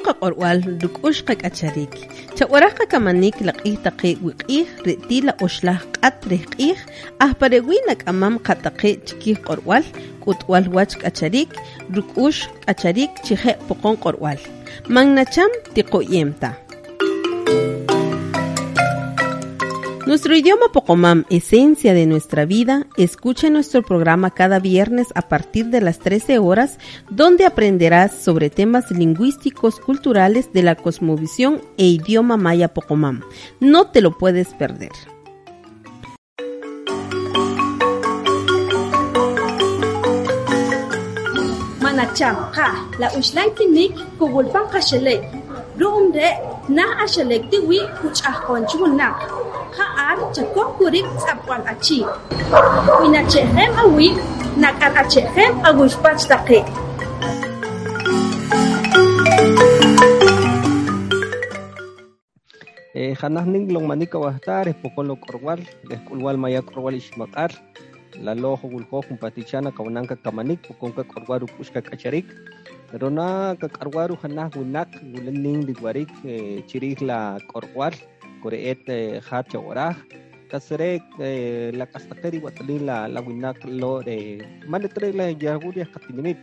Pokonqa q'orwal ruk'uxqa k'acharik chawaraqa kamanik laq'ij taqi wiq'ij ri'tila uxlaj q'at rij q'ij ajparewi nak'amam qataqi chikij q'orwal k'utwal wach k'acharik ruk'ux k'acharik chije poqon q'orwal mangnacham tiqo'yemta Nuestro idioma Pocomam, esencia de nuestra vida, escuche nuestro programa cada viernes a partir de las 13 horas, donde aprenderás sobre temas lingüísticos culturales de la cosmovisión e idioma maya Pocomam. No te lo puedes perder. Manacham, ha, la ushlankinik, kugulpan kashelek. Room de, na ashelek tiwi, kuchahkon chunak. Haar chakok kurik sapwan achi. Winachechem awi, nakar achechem agushpach take. Eh, hanahning long manika wahtar, pokolo korwal, eskulwal maya korwal ishmakar, la lojo gulko kumpatichana kawananka kamanik, pokonka korwaru pushka kacharik, pero na kakarwaru hanah winak, gulening digwarik, eh, chirik la korwal, koreet eh, hat chawaraj, kasrek eh, la kastakeri watalin la la winak lo de manetre la yaguria katinimit,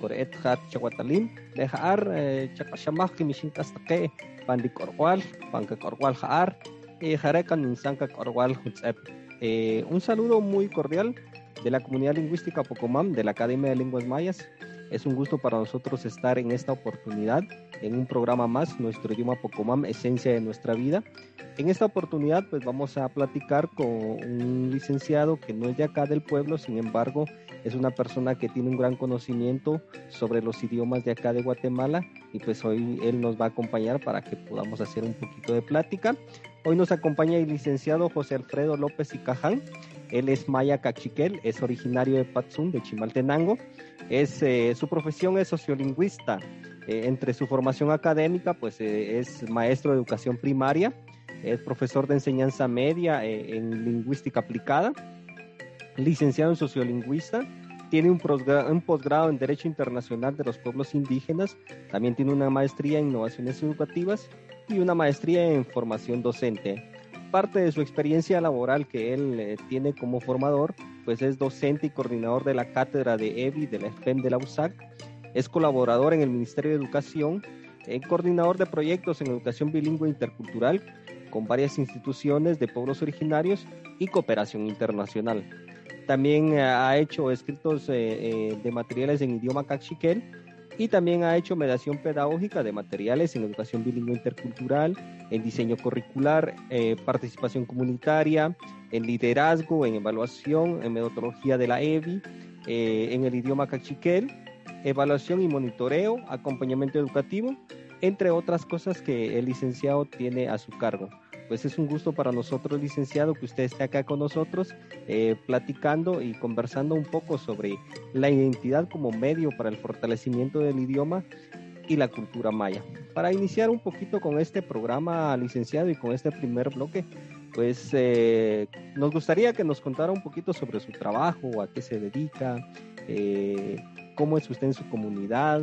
koreet hat chawatalin, dejar eh, chakashamah kimishin kastake, pandi korwal, panca korwal jaar, y jarekan insanka korwal hutzep. Eh, un saludo muy cordial de la comunidad lingüística Pocomam de la Academia de Lenguas Mayas. Es un gusto para nosotros estar en esta oportunidad, en un programa más, nuestro idioma Pocomam, esencia de nuestra vida. En esta oportunidad, pues vamos a platicar con un licenciado que no es de acá del pueblo, sin embargo, es una persona que tiene un gran conocimiento sobre los idiomas de acá de Guatemala y pues hoy él nos va a acompañar para que podamos hacer un poquito de plática. Hoy nos acompaña el licenciado José Alfredo López y Caján. Él es maya cachiquel, es originario de Patzún, de Chimaltenango. Es, eh, su profesión es sociolingüista. Eh, entre su formación académica, pues eh, es maestro de educación primaria, es profesor de enseñanza media en lingüística aplicada, licenciado en sociolingüista, tiene un posgrado en Derecho Internacional de los Pueblos Indígenas, también tiene una maestría en Innovaciones Educativas y una maestría en Formación Docente. Parte de su experiencia laboral que él eh, tiene como formador, pues es docente y coordinador de la cátedra de EBI de la FEM de la USAC, es colaborador en el Ministerio de Educación, es coordinador de proyectos en educación bilingüe intercultural con varias instituciones de pueblos originarios y cooperación internacional. También eh, ha hecho escritos eh, eh, de materiales en idioma cachiquel y también ha hecho mediación pedagógica de materiales en educación bilingüe intercultural, en diseño curricular, eh, participación comunitaria, en liderazgo, en evaluación, en metodología de la EBI, eh, en el idioma cachiquel, evaluación y monitoreo, acompañamiento educativo, entre otras cosas que el licenciado tiene a su cargo pues es un gusto para nosotros, licenciado, que usted esté acá con nosotros eh, platicando y conversando un poco sobre la identidad como medio para el fortalecimiento del idioma y la cultura maya. Para iniciar un poquito con este programa, licenciado, y con este primer bloque, pues eh, nos gustaría que nos contara un poquito sobre su trabajo, a qué se dedica, eh, cómo es usted en su comunidad,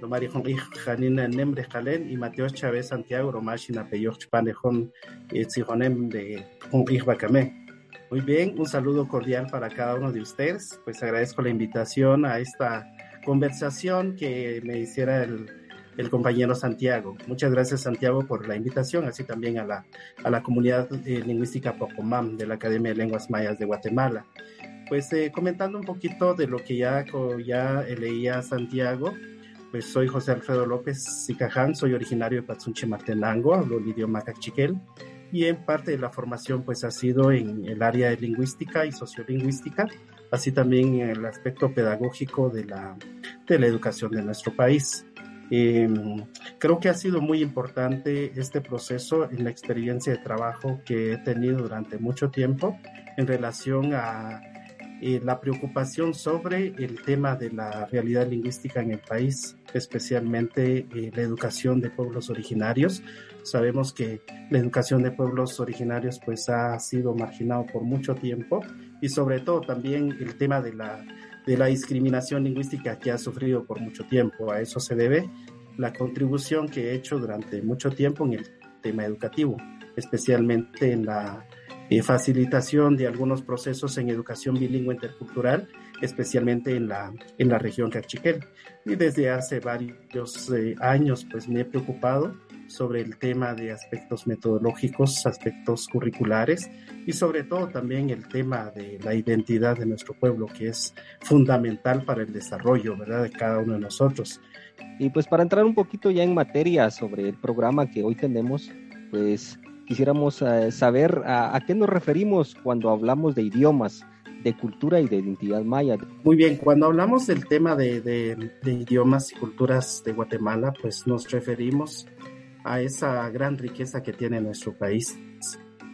Hongi, Janina Nembre Jalen, y Mateo Chávez Santiago, Romashina Peyoch, Panejón, y Tzijonem de Bakame. Muy bien, un saludo cordial para cada uno de ustedes. Pues agradezco la invitación a esta conversación que me hiciera el, el compañero Santiago. Muchas gracias Santiago por la invitación, así también a la, a la comunidad eh, lingüística Pocomam de la Academia de Lenguas Mayas de Guatemala. Pues eh, comentando un poquito de lo que ya, ya leía Santiago, pues soy José Alfredo López Sicaján, soy originario de Patsunche Martenango, hablo el idioma cachiquel y en parte de la formación pues ha sido en el área de lingüística y sociolingüística, así también en el aspecto pedagógico de la, de la educación de nuestro país. Em, creo que ha sido muy importante este proceso en la experiencia de trabajo que he tenido durante mucho tiempo en relación a eh, la preocupación sobre el tema de la realidad lingüística en el país, especialmente eh, la educación de pueblos originarios. Sabemos que la educación de pueblos originarios pues ha sido marginado por mucho tiempo y sobre todo también el tema de la, de la discriminación lingüística que ha sufrido por mucho tiempo. A eso se debe la contribución que he hecho durante mucho tiempo en el tema educativo, especialmente en la eh, facilitación de algunos procesos en educación bilingüe intercultural, especialmente en la, en la región Cachiquel. Y desde hace varios eh, años pues me he preocupado sobre el tema de aspectos metodológicos, aspectos curriculares y sobre todo también el tema de la identidad de nuestro pueblo, que es fundamental para el desarrollo ¿verdad? de cada uno de nosotros. Y pues para entrar un poquito ya en materia sobre el programa que hoy tenemos, pues quisiéramos eh, saber a, qué nos referimos cuando hablamos de idiomas, de cultura y de identidad maya. Muy bien, cuando hablamos del tema de, idiomas y culturas de Guatemala, pues nos referimos a esa gran riqueza que tiene nuestro país.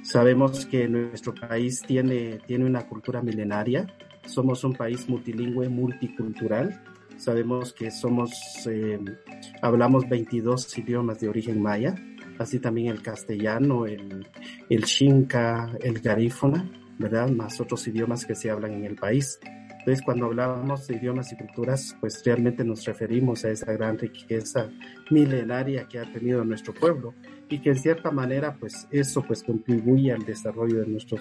Sabemos que nuestro país tiene, tiene una cultura milenaria, somos un país multilingüe, multicultural, sabemos que somos, eh, hablamos 22 idiomas de origen maya, así también el castellano, el, el xinca, el garífona, ¿verdad? Más otros idiomas que se hablan en el país. Entonces, cuando hablamos de idiomas y culturas, pues realmente nos referimos a esa gran riqueza milenaria que ha tenido nuestro pueblo y que en cierta manera, pues eso pues contribuye al desarrollo de nuestros,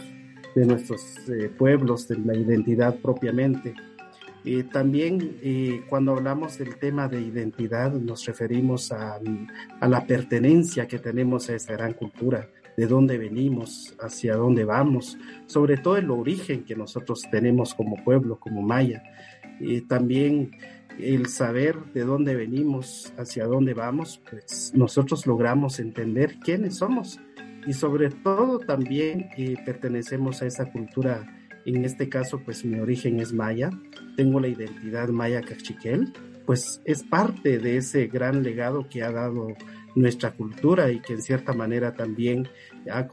de nuestros eh, pueblos, de la identidad propiamente. Eh, también eh, cuando hablamos del tema de identidad nos referimos a, a, la pertenencia que tenemos a esa gran cultura, de dónde venimos, hacia dónde vamos, sobre todo el origen que nosotros tenemos como pueblo, como maya. y también el saber de dónde venimos, hacia dónde vamos, pues nosotros logramos entender quiénes somos y sobre todo también eh, pertenecemos a esa cultura en este caso pues mi origen es maya, tengo la identidad maya cachiquel, pues es parte de ese gran legado que ha dado nuestra cultura y que en cierta manera también ha,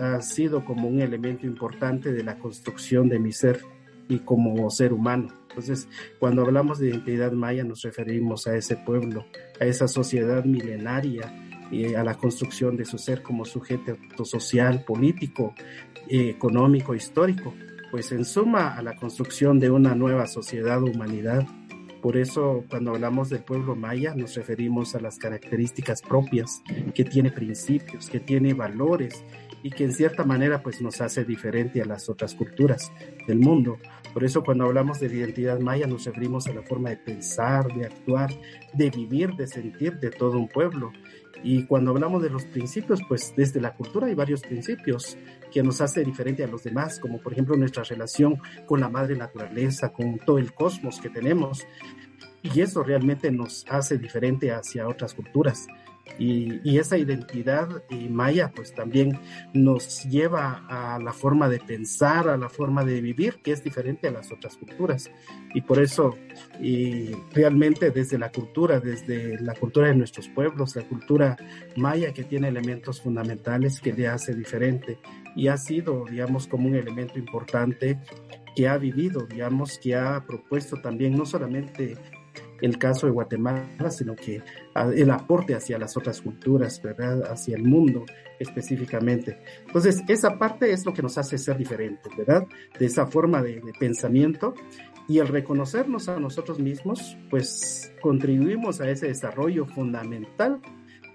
ha, sido como un elemento importante de la construcción de mi ser y como ser humano. Entonces, cuando hablamos de identidad maya nos referimos a ese pueblo, a esa sociedad milenaria y a la construcción de su ser como sujeto social, político, eh, económico, histórico pues en suma a la construcción de una nueva sociedad o humanidad. Por eso cuando hablamos del pueblo maya nos referimos a las características propias, que tiene principios, que tiene valores y que en cierta manera pues nos hace diferente a las otras culturas del mundo. Por eso cuando hablamos de identidad maya nos referimos a la forma de pensar, de actuar, de vivir, de sentir de todo un pueblo. Y cuando hablamos de los principios, pues desde la cultura hay varios principios que nos hace diferente a los demás, como por ejemplo nuestra relación con la madre naturaleza, con todo el cosmos que tenemos. Y eso realmente nos hace diferente hacia otras culturas. Y, esa identidad eh, maya pues también nos lleva a la forma de pensar, a la forma de vivir que es diferente a las otras culturas. Y por eso y realmente desde la cultura, desde la cultura de nuestros pueblos, la cultura maya que tiene elementos fundamentales que le hace diferente y ha sido, digamos, como un elemento importante que ha vivido, digamos, que ha propuesto también no solamente el caso de Guatemala, sino que el aporte hacia las otras culturas, ¿verdad? Hacia el mundo específicamente. Entonces, esa parte es lo que nos hace ser diferentes, ¿verdad? De esa forma de, de pensamiento y el reconocernos a nosotros mismos, pues contribuimos a ese desarrollo fundamental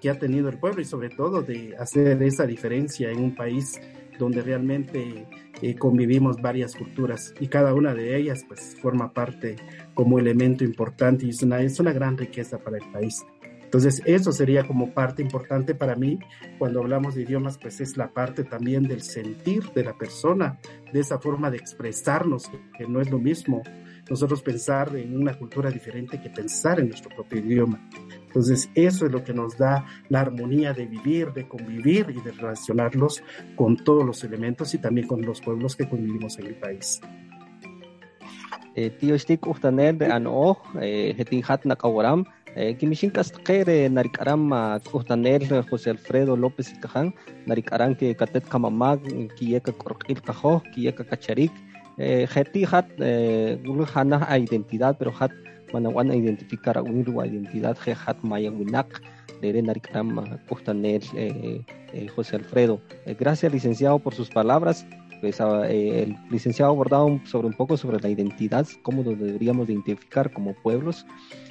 que ha tenido el pueblo y sobre todo de hacer esa diferencia en un país donde realmente eh, convivimos varias culturas y cada una de ellas pues forma parte como elemento importante y es una, es una gran riqueza para el país. Entonces eso sería como parte importante para mí cuando hablamos de idiomas, pues es la parte también del sentir de la persona, de esa forma de expresarnos, que no es lo mismo nosotros pensar en una cultura diferente que pensar en nuestro propio idioma. Entonces, eso es lo que nos da la armonía de vivir, de convivir y de relacionarlos con todos los elementos y también con los pueblos que convivimos en el país. Eh, tío Stik Uhtaner de Ano, Hetin Hat Nakawaram, Kimishin Castquere, Narikaram, Kuhtanel, José Alfredo López y Caján, Narikaram que Catet Kamamag, Kieka Korkil Kajo, Kieka Kacharik, Jeti Hat, Hana a identidad, pero Hat Manawan a identificar a un identidad, Hat Maya Winak, de Narikaram, Kuhtanel, José Alfredo. Gracias, licenciado, por sus palabras. Pues, el licenciado abordado sobre un poco sobre la identidad, cómo nos deberíamos identificar como pueblos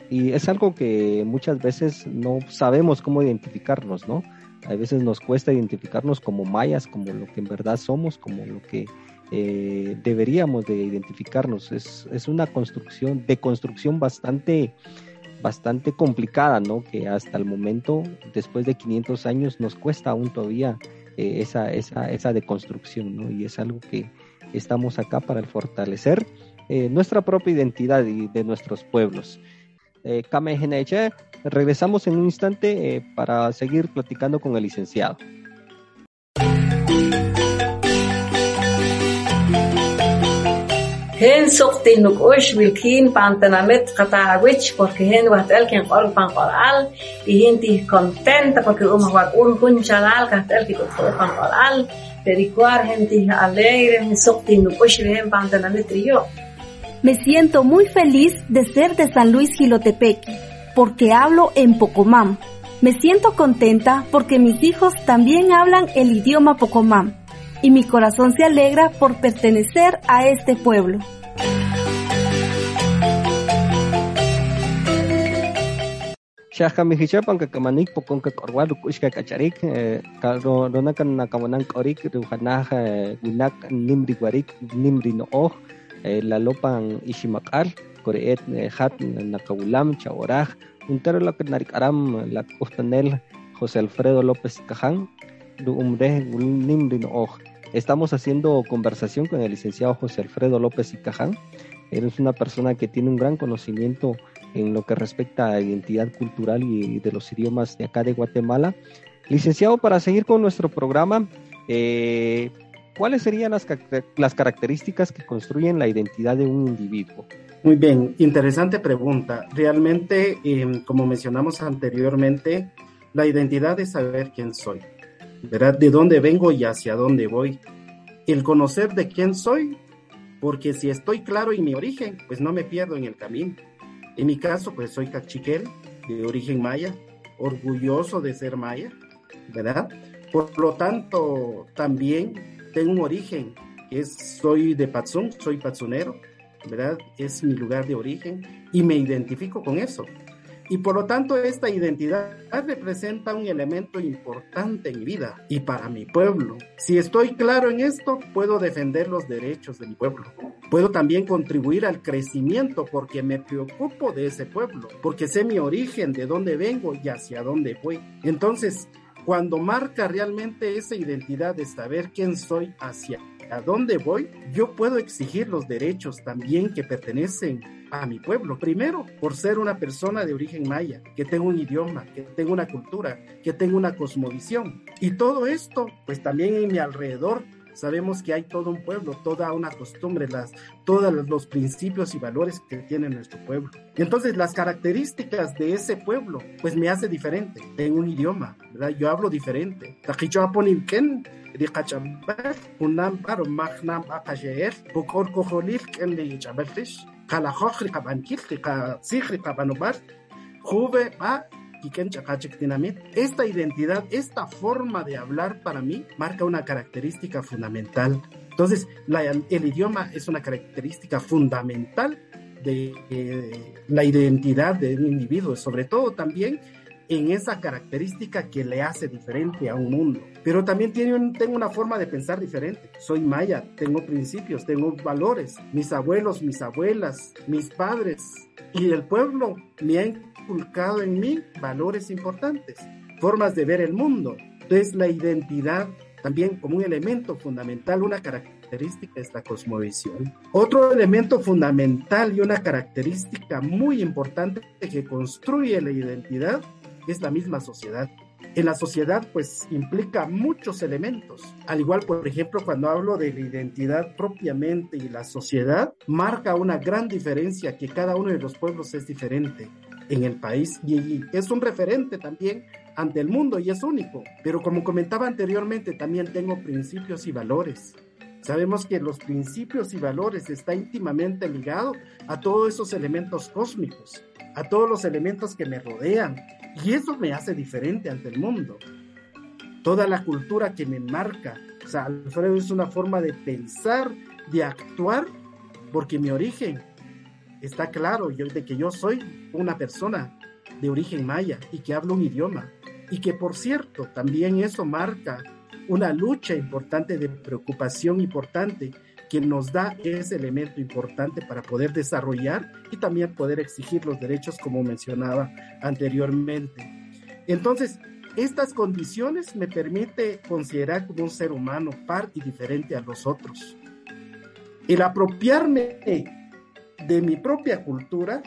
y es algo que muchas veces no sabemos cómo identificarnos, ¿no? A veces nos cuesta identificarnos como mayas, como lo que en verdad somos, como lo que eh, deberíamos de identificarnos. Es, es una construcción, de construcción bastante, bastante complicada, ¿no? Que hasta el momento, después de 500 años, nos cuesta aún todavía eh, esa, esa, esa deconstrucción, ¿no? Y es algo que estamos acá para fortalecer eh, nuestra propia identidad y de nuestros pueblos eh, Regresamos en un instante eh, para seguir platicando con el licenciado. Wilkin pantanamit katawich porque gente contenta porque me siento muy feliz de ser de San Luis Gilotepeque, porque hablo en Pocomam. Me siento contenta porque mis hijos también hablan el idioma Pocomam y mi corazón se alegra por pertenecer a este pueblo. Shaka mihichapan ka kamanik pokon ka korwa lukush ka kacharik rona kan nakawanan korik ruhanah gunak nimri guarik nimri no oh la lopan ishimakal koreet hat nakawulam chaoraj untero la aram la kustanel José Alfredo López Caján umre nimrin oj Estamos haciendo conversación con el licenciado José Alfredo López y Caján. Él es una persona que tiene un gran conocimiento en lo que respecta a identidad cultural y de los idiomas de acá de Guatemala. Licenciado, para seguir con nuestro programa, eh, ¿cuáles serían las, las características que construyen la identidad de un individuo? Muy bien, interesante pregunta. Realmente, em, como mencionamos anteriormente, la identidad es saber quién soy, ¿verdad? De dónde vengo y hacia dónde voy. El conocer de quién soy, porque si estoy claro en mi origen, pues no me pierdo en el camino. En mi caso, pues soy cachiquel, de origen maya, orgulloso de ser maya, ¿verdad? Por lo tanto, también tengo un origen, es, soy de Patzún, soy patzunero, ¿verdad? Es mi lugar de origen y me identifico con eso. Y por lo tanto esta identidad representa un elemento importante en mi vida y para mi pueblo. Si estoy claro en esto, puedo defender los derechos de mi pueblo. Puedo también contribuir al crecimiento porque me preocupo de ese pueblo, porque sé mi origen, de dónde vengo y hacia dónde voy. Entonces, cuando marca realmente esa identidad de saber quién soy hacia a dónde voy, yo puedo exigir los derechos también que pertenecen a mi pueblo. Primero, por ser una persona de origen maya, que tengo un idioma, que tengo una cultura, que tengo una cosmovisión. Y todo esto, pues también en mi alrededor Sabemos que hay todo un pueblo, toda una costumbre, las, todos los principios y valores que tiene nuestro pueblo. Entonces, las características de ese pueblo, pues me hace diferente. Tengo un idioma, ¿verdad? Yo hablo diferente. Sikhri kabanubar jube ba esta identidad, esta forma de hablar para mí marca una característica fundamental. Entonces, el idioma es una característica fundamental de eh, la identidad de un individuo, sobre todo también en esa característica que le hace diferente a un mundo. Pero también tiene tengo una forma de pensar diferente. Soy maya, tengo principios, tengo valores. Mis abuelos, mis abuelas, mis padres y el pueblo me han inculcado en mí valores importantes, formas de ver el mundo. Entonces la identidad también como un elemento fundamental, una característica de esta cosmovisión. Otro elemento fundamental y una característica muy importante que construye la identidad es la misma sociedad. En la sociedad pues implica muchos elementos. Al igual, por ejemplo, cuando hablo de la identidad propiamente y la sociedad, marca una gran diferencia que cada uno de los pueblos es diferente en el país y es un referente también ante el mundo y es único. Pero como comentaba anteriormente, también tengo principios y valores. Sabemos que los principios y valores está íntimamente ligado a todos esos elementos cósmicos, a todos los elementos que me rodean. Y eso me hace diferente ante el mundo. Toda la cultura que me marca. O sea, Alfredo es una forma de pensar, de actuar, porque mi origen está claro yo, de que yo soy una persona de origen maya y que hablo un idioma. Y que, por cierto, también eso marca una lucha importante de preocupación importante que nos da ese elemento importante para poder desarrollar y también poder exigir los derechos como mencionaba anteriormente. Entonces, estas condiciones me permite considerar como un ser humano par y diferente a los otros. El apropiarme de mi propia cultura,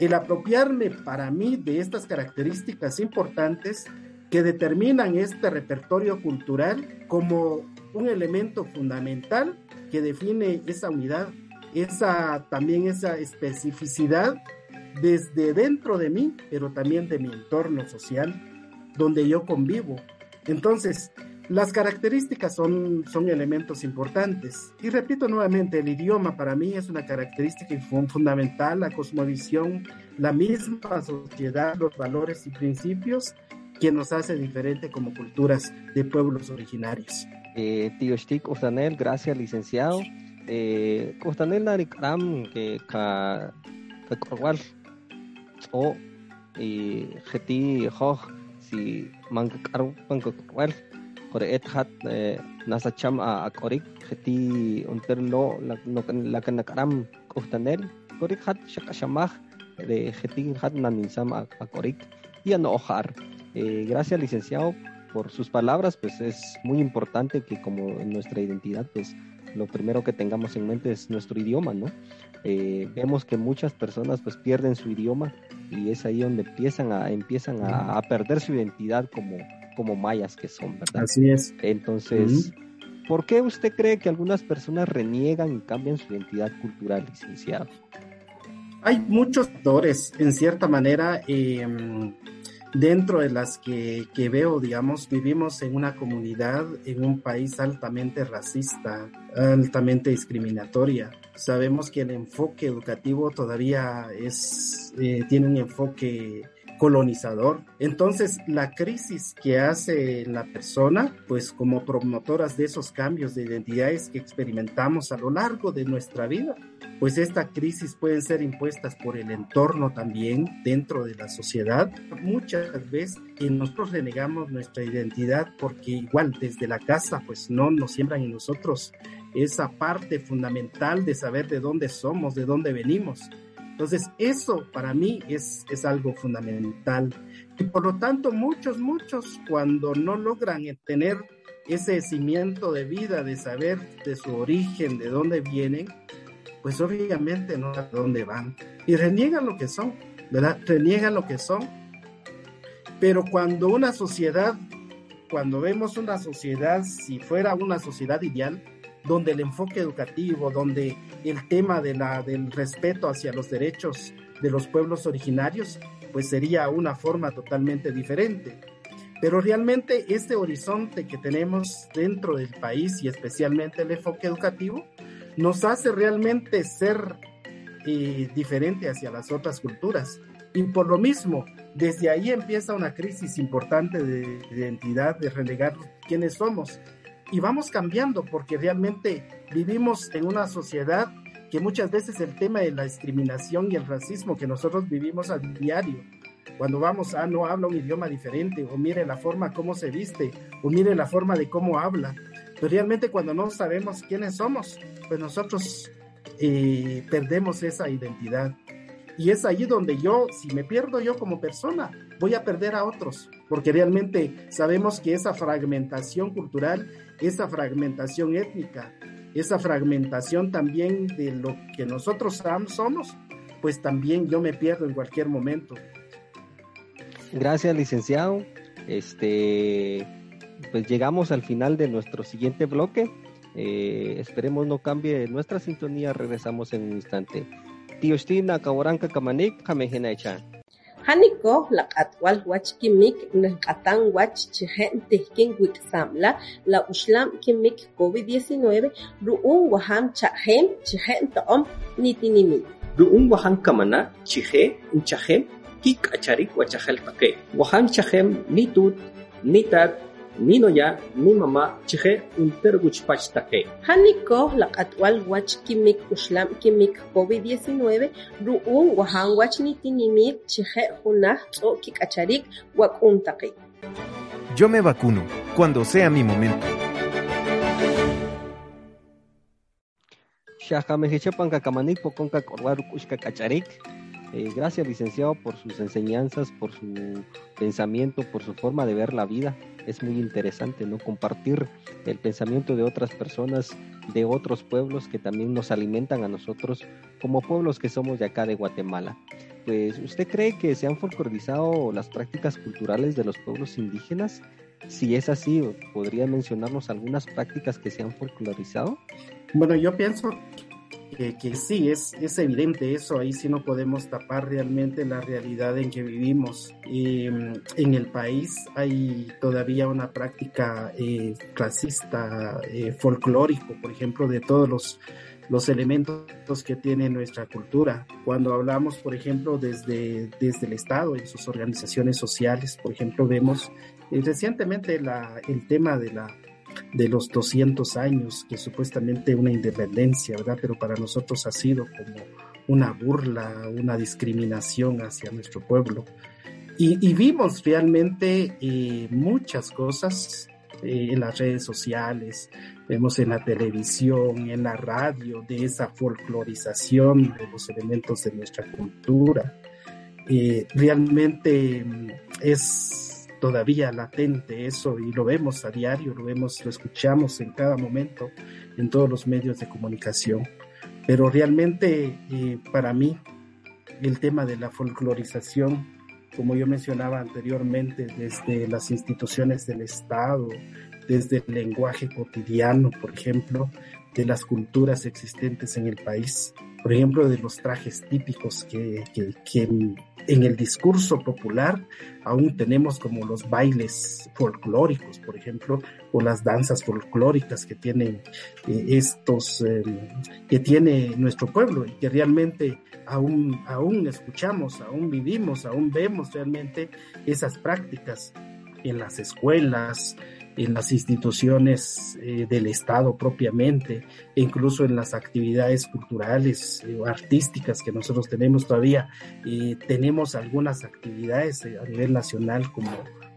el apropiarme para mí de estas características importantes, que determinan este repertorio cultural como un elemento fundamental define esa unidad, esa también esa especificidad desde dentro de mí, pero también de mi entorno social donde yo convivo. Entonces, las características son, son elementos importantes. Y repito nuevamente, el idioma para mí es una característica fundamental, la cosmovisión, la misma sociedad, los valores y principios que nos hace diferente como culturas de pueblos originarios. Eh, tío Stik Ustanel, gracias licenciado. Eh, Ustanel Narikram que ka o y geti hoj si man karu pan korwal kore et hat eh, nasa cham a korik geti unter lo la karam Ustanel korik hat shakashamah de geti hat nanisam a korik y a no ojar eh, gracias, licenciado, por sus palabras, pues es muy importante que como en nuestra identidad, pues lo primero que tengamos en mente es nuestro idioma, ¿no? Eh, vemos que muchas personas pues pierden su idioma y es ahí donde empiezan a, empiezan a, perder su identidad como, como mayas que son, ¿verdad? Así es. Entonces, ¿por qué usted cree que algunas personas reniegan y cambian su identidad cultural, licenciado? Hay muchos factores, en cierta manera, eh, dentro de las que, que, veo, digamos, vivimos en una comunidad, en un país altamente racista, altamente discriminatoria. Sabemos que el enfoque educativo todavía es, eh, tiene un enfoque colonizador. Entonces, la crisis que hace la persona, pues como promotoras de esos cambios de identidades que experimentamos a lo largo de nuestra vida, pues esta crisis pueden ser impuestas por el entorno también dentro de la sociedad. Muchas veces nosotros renegamos nuestra identidad porque igual desde la casa pues no nos siembran en nosotros esa parte fundamental de saber de dónde somos, de dónde venimos. Entonces, eso para mí es, es algo fundamental. Y por lo tanto, muchos, muchos, cuando no logran tener ese cimiento de vida, de saber de su origen, de dónde vienen, pues obviamente no a dónde van. Y reniegan lo que son, ¿verdad? Reniegan lo que son. Pero cuando una sociedad, cuando vemos una sociedad, si fuera una sociedad ideal, donde el enfoque educativo, donde el tema de la, del respeto hacia los derechos de los pueblos originarios, pues sería una forma totalmente diferente. Pero realmente este horizonte que tenemos dentro del país y especialmente el enfoque educativo nos hace realmente ser eh, diferente hacia las otras culturas. Y por lo mismo, desde ahí empieza una crisis importante de identidad, de relegar quiénes somos y vamos cambiando porque realmente vivimos en una sociedad que muchas veces el tema de la discriminación y el racismo que nosotros vivimos a diario, cuando vamos a no habla un idioma diferente, o mire la forma como se viste, o mire la forma de cómo habla, pero realmente cuando no sabemos quiénes somos, pues nosotros eh, perdemos esa identidad. Y es ahí donde yo, si me pierdo yo como persona, voy a perder a otros, porque realmente sabemos que esa fragmentación cultural esa fragmentación étnica, esa fragmentación también de lo que nosotros somos, pues también yo me pierdo en cualquier momento. Gracias, licenciado. Este, pues llegamos al final de nuestro siguiente bloque. Eh, esperemos no cambie nuestra sintonía. Regresamos en un instante. Tío Stina, Kawaranka Kamanik, Haniko la atwal wach kimik nehkatan wach chihen tihkin wiksamla la ushlam kimik COVID-19 ru'un waham chahem chihen to'om nitinimi. Ru'un waham kamana chihe chahem kik acharik wachahel take. Waham chahem nitut nitat ninoya mi mamá chije unter guchpach take. Haniko la atwal wach kimik ushlam kimik COVID-19 ru'un wahan wach nitinimik chije junah tso kikacharik wakun take. Yo me vacuno cuando sea mi momento. Xajamejechepan kakamanik pokonka korwaru kushka kacharik. Eh, gracias, licenciado, por sus enseñanzas, por su pensamiento, por su forma de ver la vida es muy interesante, ¿no? Compartir el pensamiento de otras personas, de otros pueblos que también nos alimentan a nosotros como pueblos que somos de acá de Guatemala. Pues, ¿usted cree que se han folclorizado las prácticas culturales de los pueblos indígenas? Si es así, ¿podría mencionarnos algunas prácticas que se han folclorizado? Bueno, yo pienso que, sí, es, es evidente eso, ahí sí no podemos tapar realmente la realidad en que vivimos. en el país hay todavía una práctica eh, clasista, eh, folclórico, por ejemplo, de todos los los elementos que tiene nuestra cultura. Cuando hablamos, por ejemplo, desde, desde el Estado, en sus organizaciones sociales, por ejemplo, vemos eh, recientemente la, el tema de la de los 200 años, que supuestamente una independencia, ¿verdad? Pero para nosotros ha sido como una burla, una discriminación hacia nuestro pueblo. Y, vimos realmente eh, muchas cosas eh, en las redes sociales, vemos en la televisión, en la radio, de esa folclorización de los elementos de nuestra cultura. Eh, realmente mm, es todavía latente eso y lo vemos a diario, lo vemos, lo escuchamos en cada momento en todos los medios de comunicación. Pero realmente eh, para mí el tema de la folclorización, como yo mencionaba anteriormente, desde las instituciones del Estado, desde el lenguaje cotidiano, por ejemplo, de las culturas existentes en el país, por ejemplo, de los trajes típicos que, que, en, el discurso popular aún tenemos como los bailes folclóricos, por ejemplo, o las danzas folclóricas que tienen eh, estos, em, que tiene nuestro pueblo y que realmente aún, aún escuchamos, aún vivimos, aún vemos realmente esas prácticas en las escuelas, en las instituciones eh, del Estado propiamente, e incluso en las actividades culturales eh, o artísticas que nosotros tenemos todavía. y tenemos algunas actividades eh, a nivel nacional como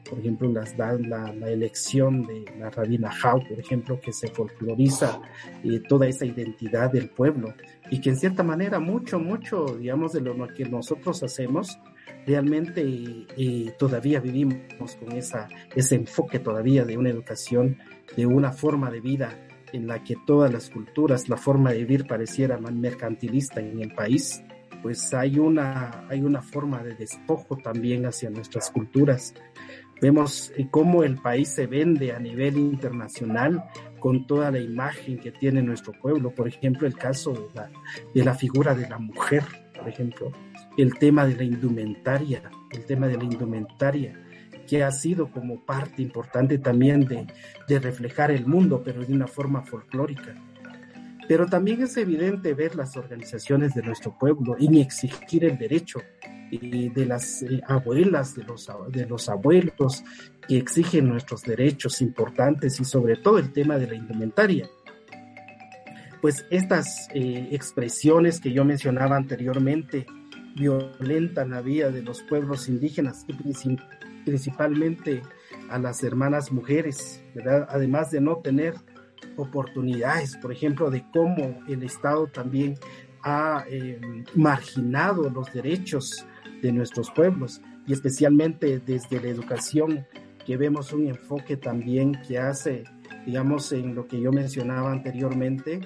por ejemplo, las, la, la, elección de la Rabina Jau, por ejemplo, que se folcloriza toda esa identidad del pueblo y que en cierta manera mucho, mucho, digamos, de lo que nosotros hacemos, realmente eh, todavía vivimos con esa, ese enfoque todavía de una educación, de una forma de vida en la que todas las culturas, la forma de vivir pareciera más mercantilista en el país, pues hay una, hay una forma de despojo también hacia nuestras culturas. Vemos eh, cómo el país se vende a nivel internacional con toda la imagen que tiene nuestro pueblo. Por ejemplo, el caso de la, de la figura de la mujer, por ejemplo el tema de la indumentaria, el tema de la indumentaria, que ha sido como parte importante también de, de reflejar el mundo, pero de una forma folclórica. Pero también es evidente ver las organizaciones de nuestro pueblo y exigir el derecho de las eh, abuelas, de los, de los abuelos que exigen nuestros derechos importantes y sobre todo el tema de la indumentaria. Pues estas eh, expresiones que yo mencionaba anteriormente, violentan la vida de los pueblos indígenas y principalmente a las hermanas mujeres, ¿verdad? Además de no tener oportunidades, por ejemplo, de cómo el Estado también ha em, marginado los derechos de nuestros pueblos y especialmente desde la educación, que vemos un enfoque también que hace, digamos, en lo que yo mencionaba anteriormente,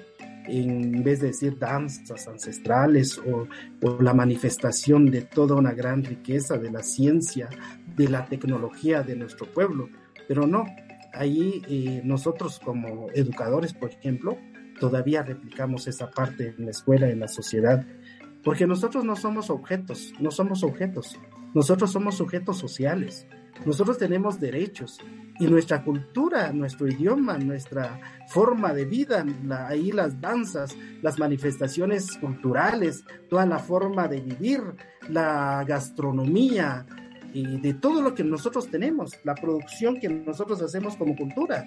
en vez de decir danzas ancestrales o, la manifestación de toda una gran riqueza de la ciencia, de la tecnología de nuestro pueblo. Pero no, ahí eh, nosotros como educadores, por ejemplo, todavía replicamos esa parte en la escuela, en la sociedad, porque nosotros no somos objetos, no somos objetos. Nosotros somos sujetos sociales, nosotros tenemos derechos y nuestra cultura, nuestro idioma, nuestra forma de vida, ahí las danzas, las manifestaciones culturales, toda la forma de vivir, la gastronomía y de todo lo que nosotros tenemos, la producción que nosotros hacemos como cultura,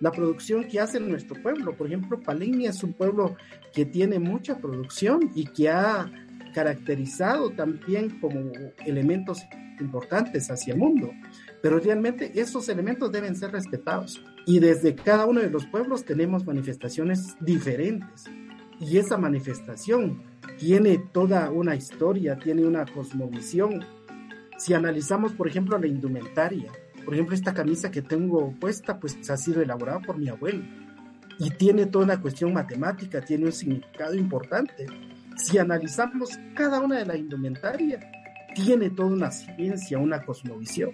la producción que hace nuestro pueblo. Por ejemplo, Paleña es un pueblo que tiene mucha producción y que ha caracterizado también como elementos importantes hacia el mundo. Pero realmente esos elementos deben ser respetados. Y desde cada uno de los pueblos tenemos manifestaciones diferentes. Y esa manifestación tiene toda una historia, tiene una cosmovisión. Si analizamos, por ejemplo, la indumentaria, por ejemplo, esta camisa que tengo puesta, pues ha sido elaborada por mi abuelo. Y tiene toda una cuestión matemática, tiene un significado importante. Si analizamos cada una de la indumentaria, tiene toda una ciencia, una cosmovisión.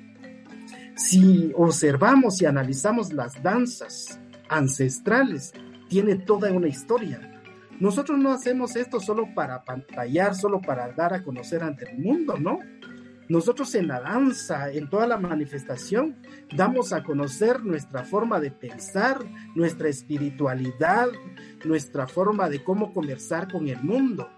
Si observamos y analizamos las danzas ancestrales, tiene toda una historia. Nosotros no hacemos esto solo para pantallar, solo para dar a conocer ante el mundo, ¿no? Nosotros en la danza, en toda la manifestación, damos a conocer nuestra forma de pensar, nuestra espiritualidad, nuestra forma de cómo conversar con el mundo.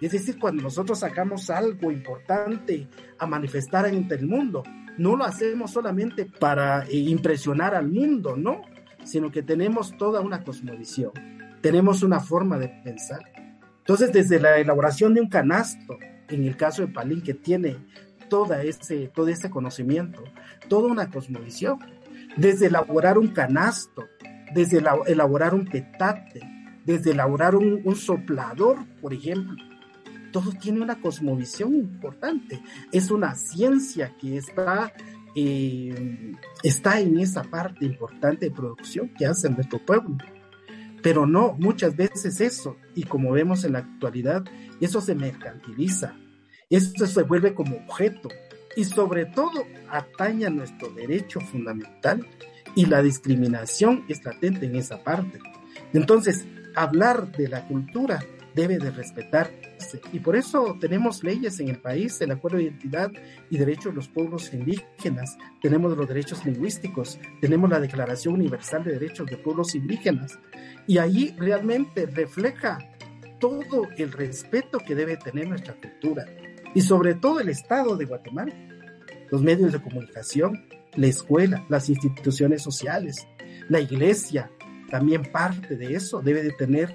Es decir, cuando nosotros sacamos algo importante a manifestar ante el mundo, no lo hacemos solamente para eh, impresionar al mundo, ¿no? Sino que tenemos toda una cosmovisión, tenemos una forma de pensar. Entonces, desde la elaboración de un canasto, en el caso de Palín, que tiene toda ese, todo ese conocimiento, toda una cosmovisión, desde elaborar un canasto, desde elaborar un petate, desde elaborar un soplador, por ejemplo, todo tiene una cosmovisión importante. Es una ciencia que está, eh, está en esa parte importante de producción que hace nuestro pueblo. Pero no, muchas veces eso, y como vemos en la actualidad, eso se mercantiliza, eso se vuelve como objeto, y sobre todo ataña nuestro derecho fundamental, y la discriminación es latente en esa parte. Entonces, hablar de la cultura debe de respetar y por eso tenemos leyes en el país, el Acuerdo de Identidad y Derechos de los Pueblos Indígenas, tenemos los derechos lingüísticos, tenemos la Declaración Universal de Derechos de Pueblos Indígenas, y ahí realmente refleja todo el respeto que debe tener nuestra cultura, y sobre todo el Estado de Guatemala, los medios de comunicación, la escuela, las instituciones sociales, la iglesia, también parte de eso debe de tener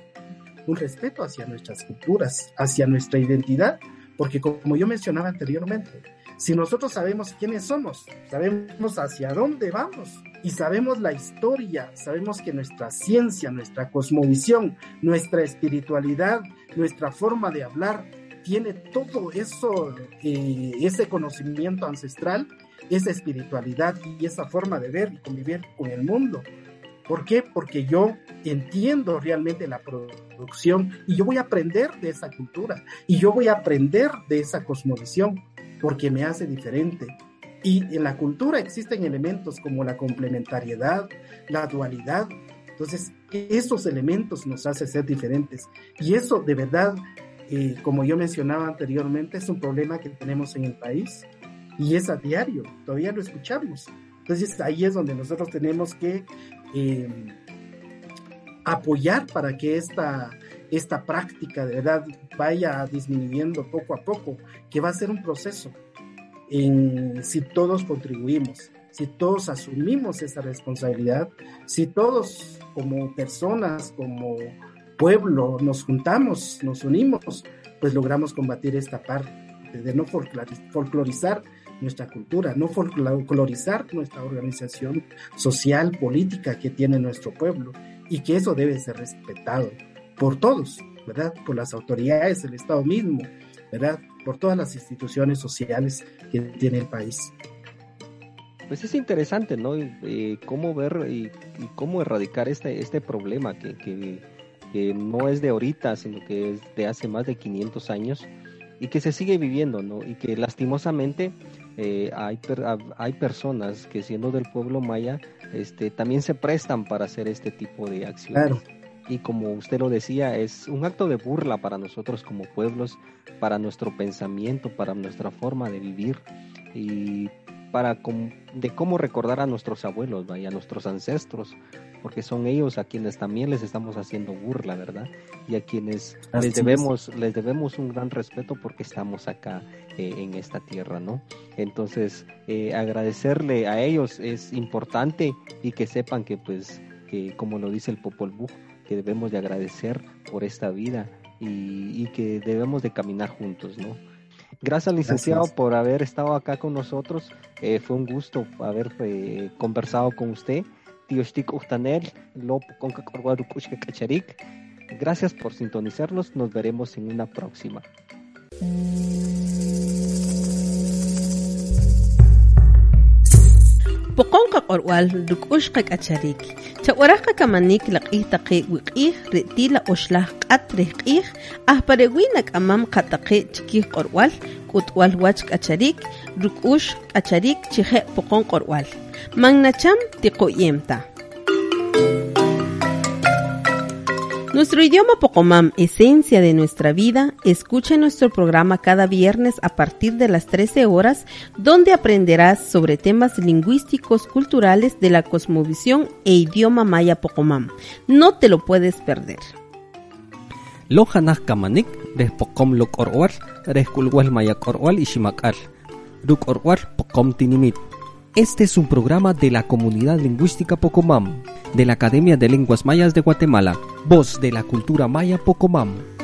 un respeto hacia nuestras culturas, hacia nuestra identidad, porque como yo mencionaba anteriormente, si nosotros sabemos quiénes somos, sabemos hacia dónde vamos y sabemos la historia, sabemos que nuestra ciencia, nuestra cosmovisión, nuestra espiritualidad, nuestra forma de hablar, tiene todo eso, eh, ese conocimiento ancestral, esa espiritualidad y esa forma de ver y convivir con el mundo, ¿Por qué? Porque yo entiendo realmente la producción y yo voy a aprender de esa cultura y yo voy a aprender de esa cosmovisión porque me hace diferente. Y en la cultura existen elementos como la complementariedad, la dualidad. Entonces, esos elementos nos hacen ser diferentes. Y eso de verdad, eh, como yo mencionaba anteriormente, es un problema que tenemos en el país y es a diario, todavía lo escuchamos. Entonces ahí es donde nosotros tenemos que eh, apoyar para que esta, esta práctica de verdad vaya disminuyendo poco a poco, que va a ser un proceso en, si todos contribuimos, si todos asumimos esa responsabilidad, si todos como personas, como pueblo nos juntamos, nos unimos, pues logramos combatir esta parte de no folclorizar nuestra cultura, no folclorizar nuestra organización social, política que tiene nuestro pueblo y que eso debe ser respetado por todos, ¿verdad? Por las autoridades, el Estado mismo, ¿verdad? Por todas las instituciones sociales que tiene el país. Pues es interesante, ¿no? Eh, cómo ver y, cómo erradicar este, este problema que, que, que, no es de ahorita, sino que es de hace más de 500 años y que se sigue viviendo, ¿no? Y que lastimosamente eh, hay, hay personas que siendo del pueblo maya este, también se prestan para hacer este tipo de acciones. Y como usted lo decía, es un acto de burla para nosotros como pueblos, para nuestro pensamiento, para nuestra forma de vivir. y para de cómo recordar a nuestros abuelos y a nuestros ancestros porque son ellos a quienes también les estamos haciendo burla, ¿verdad? Y a quienes les debemos, les debemos un gran respeto porque estamos acá eh, en esta tierra, ¿no? Entonces, eh, agradecerle a ellos es importante y que sepan que, pues, que como lo dice el Popol Vuh, que debemos de agradecer por esta vida y, que debemos de caminar juntos, ¿no? Gracias, licenciado, por haber estado acá con nosotros. Eh, fue un gusto haber conversado con usted Gracias por sintonizarnos, nos veremos en una próxima. Pokonka qorwal ruk'ushqa k'acharik cha'warajqa kamanik laq'ij taqi' wiq'ij ri'tila oxlaj q'at rij q'ij ajparewi' nak'amam qataqi' chikij q'orwal k'utwal wach k'acharik ruk'ux k'acharik chije' poqon q'orwal Magnacham Ticoyemta. Nuestro idioma Pocomam, esencia de nuestra vida, escucha nuestro programa cada viernes a partir de las 13 horas, donde aprenderás sobre temas lingüísticos culturales de la cosmovisión e idioma maya Pocomam. No te lo puedes perder. Lohanah kamanik, Pocom lok orwar, kulwal maya korwal ishimakal. Ruk orwar Pocom tinimit. Este es un programa de la comunidad lingüística Pocomam, de la Academia de Lenguas Mayas de Guatemala, voz de la cultura maya Pocomam.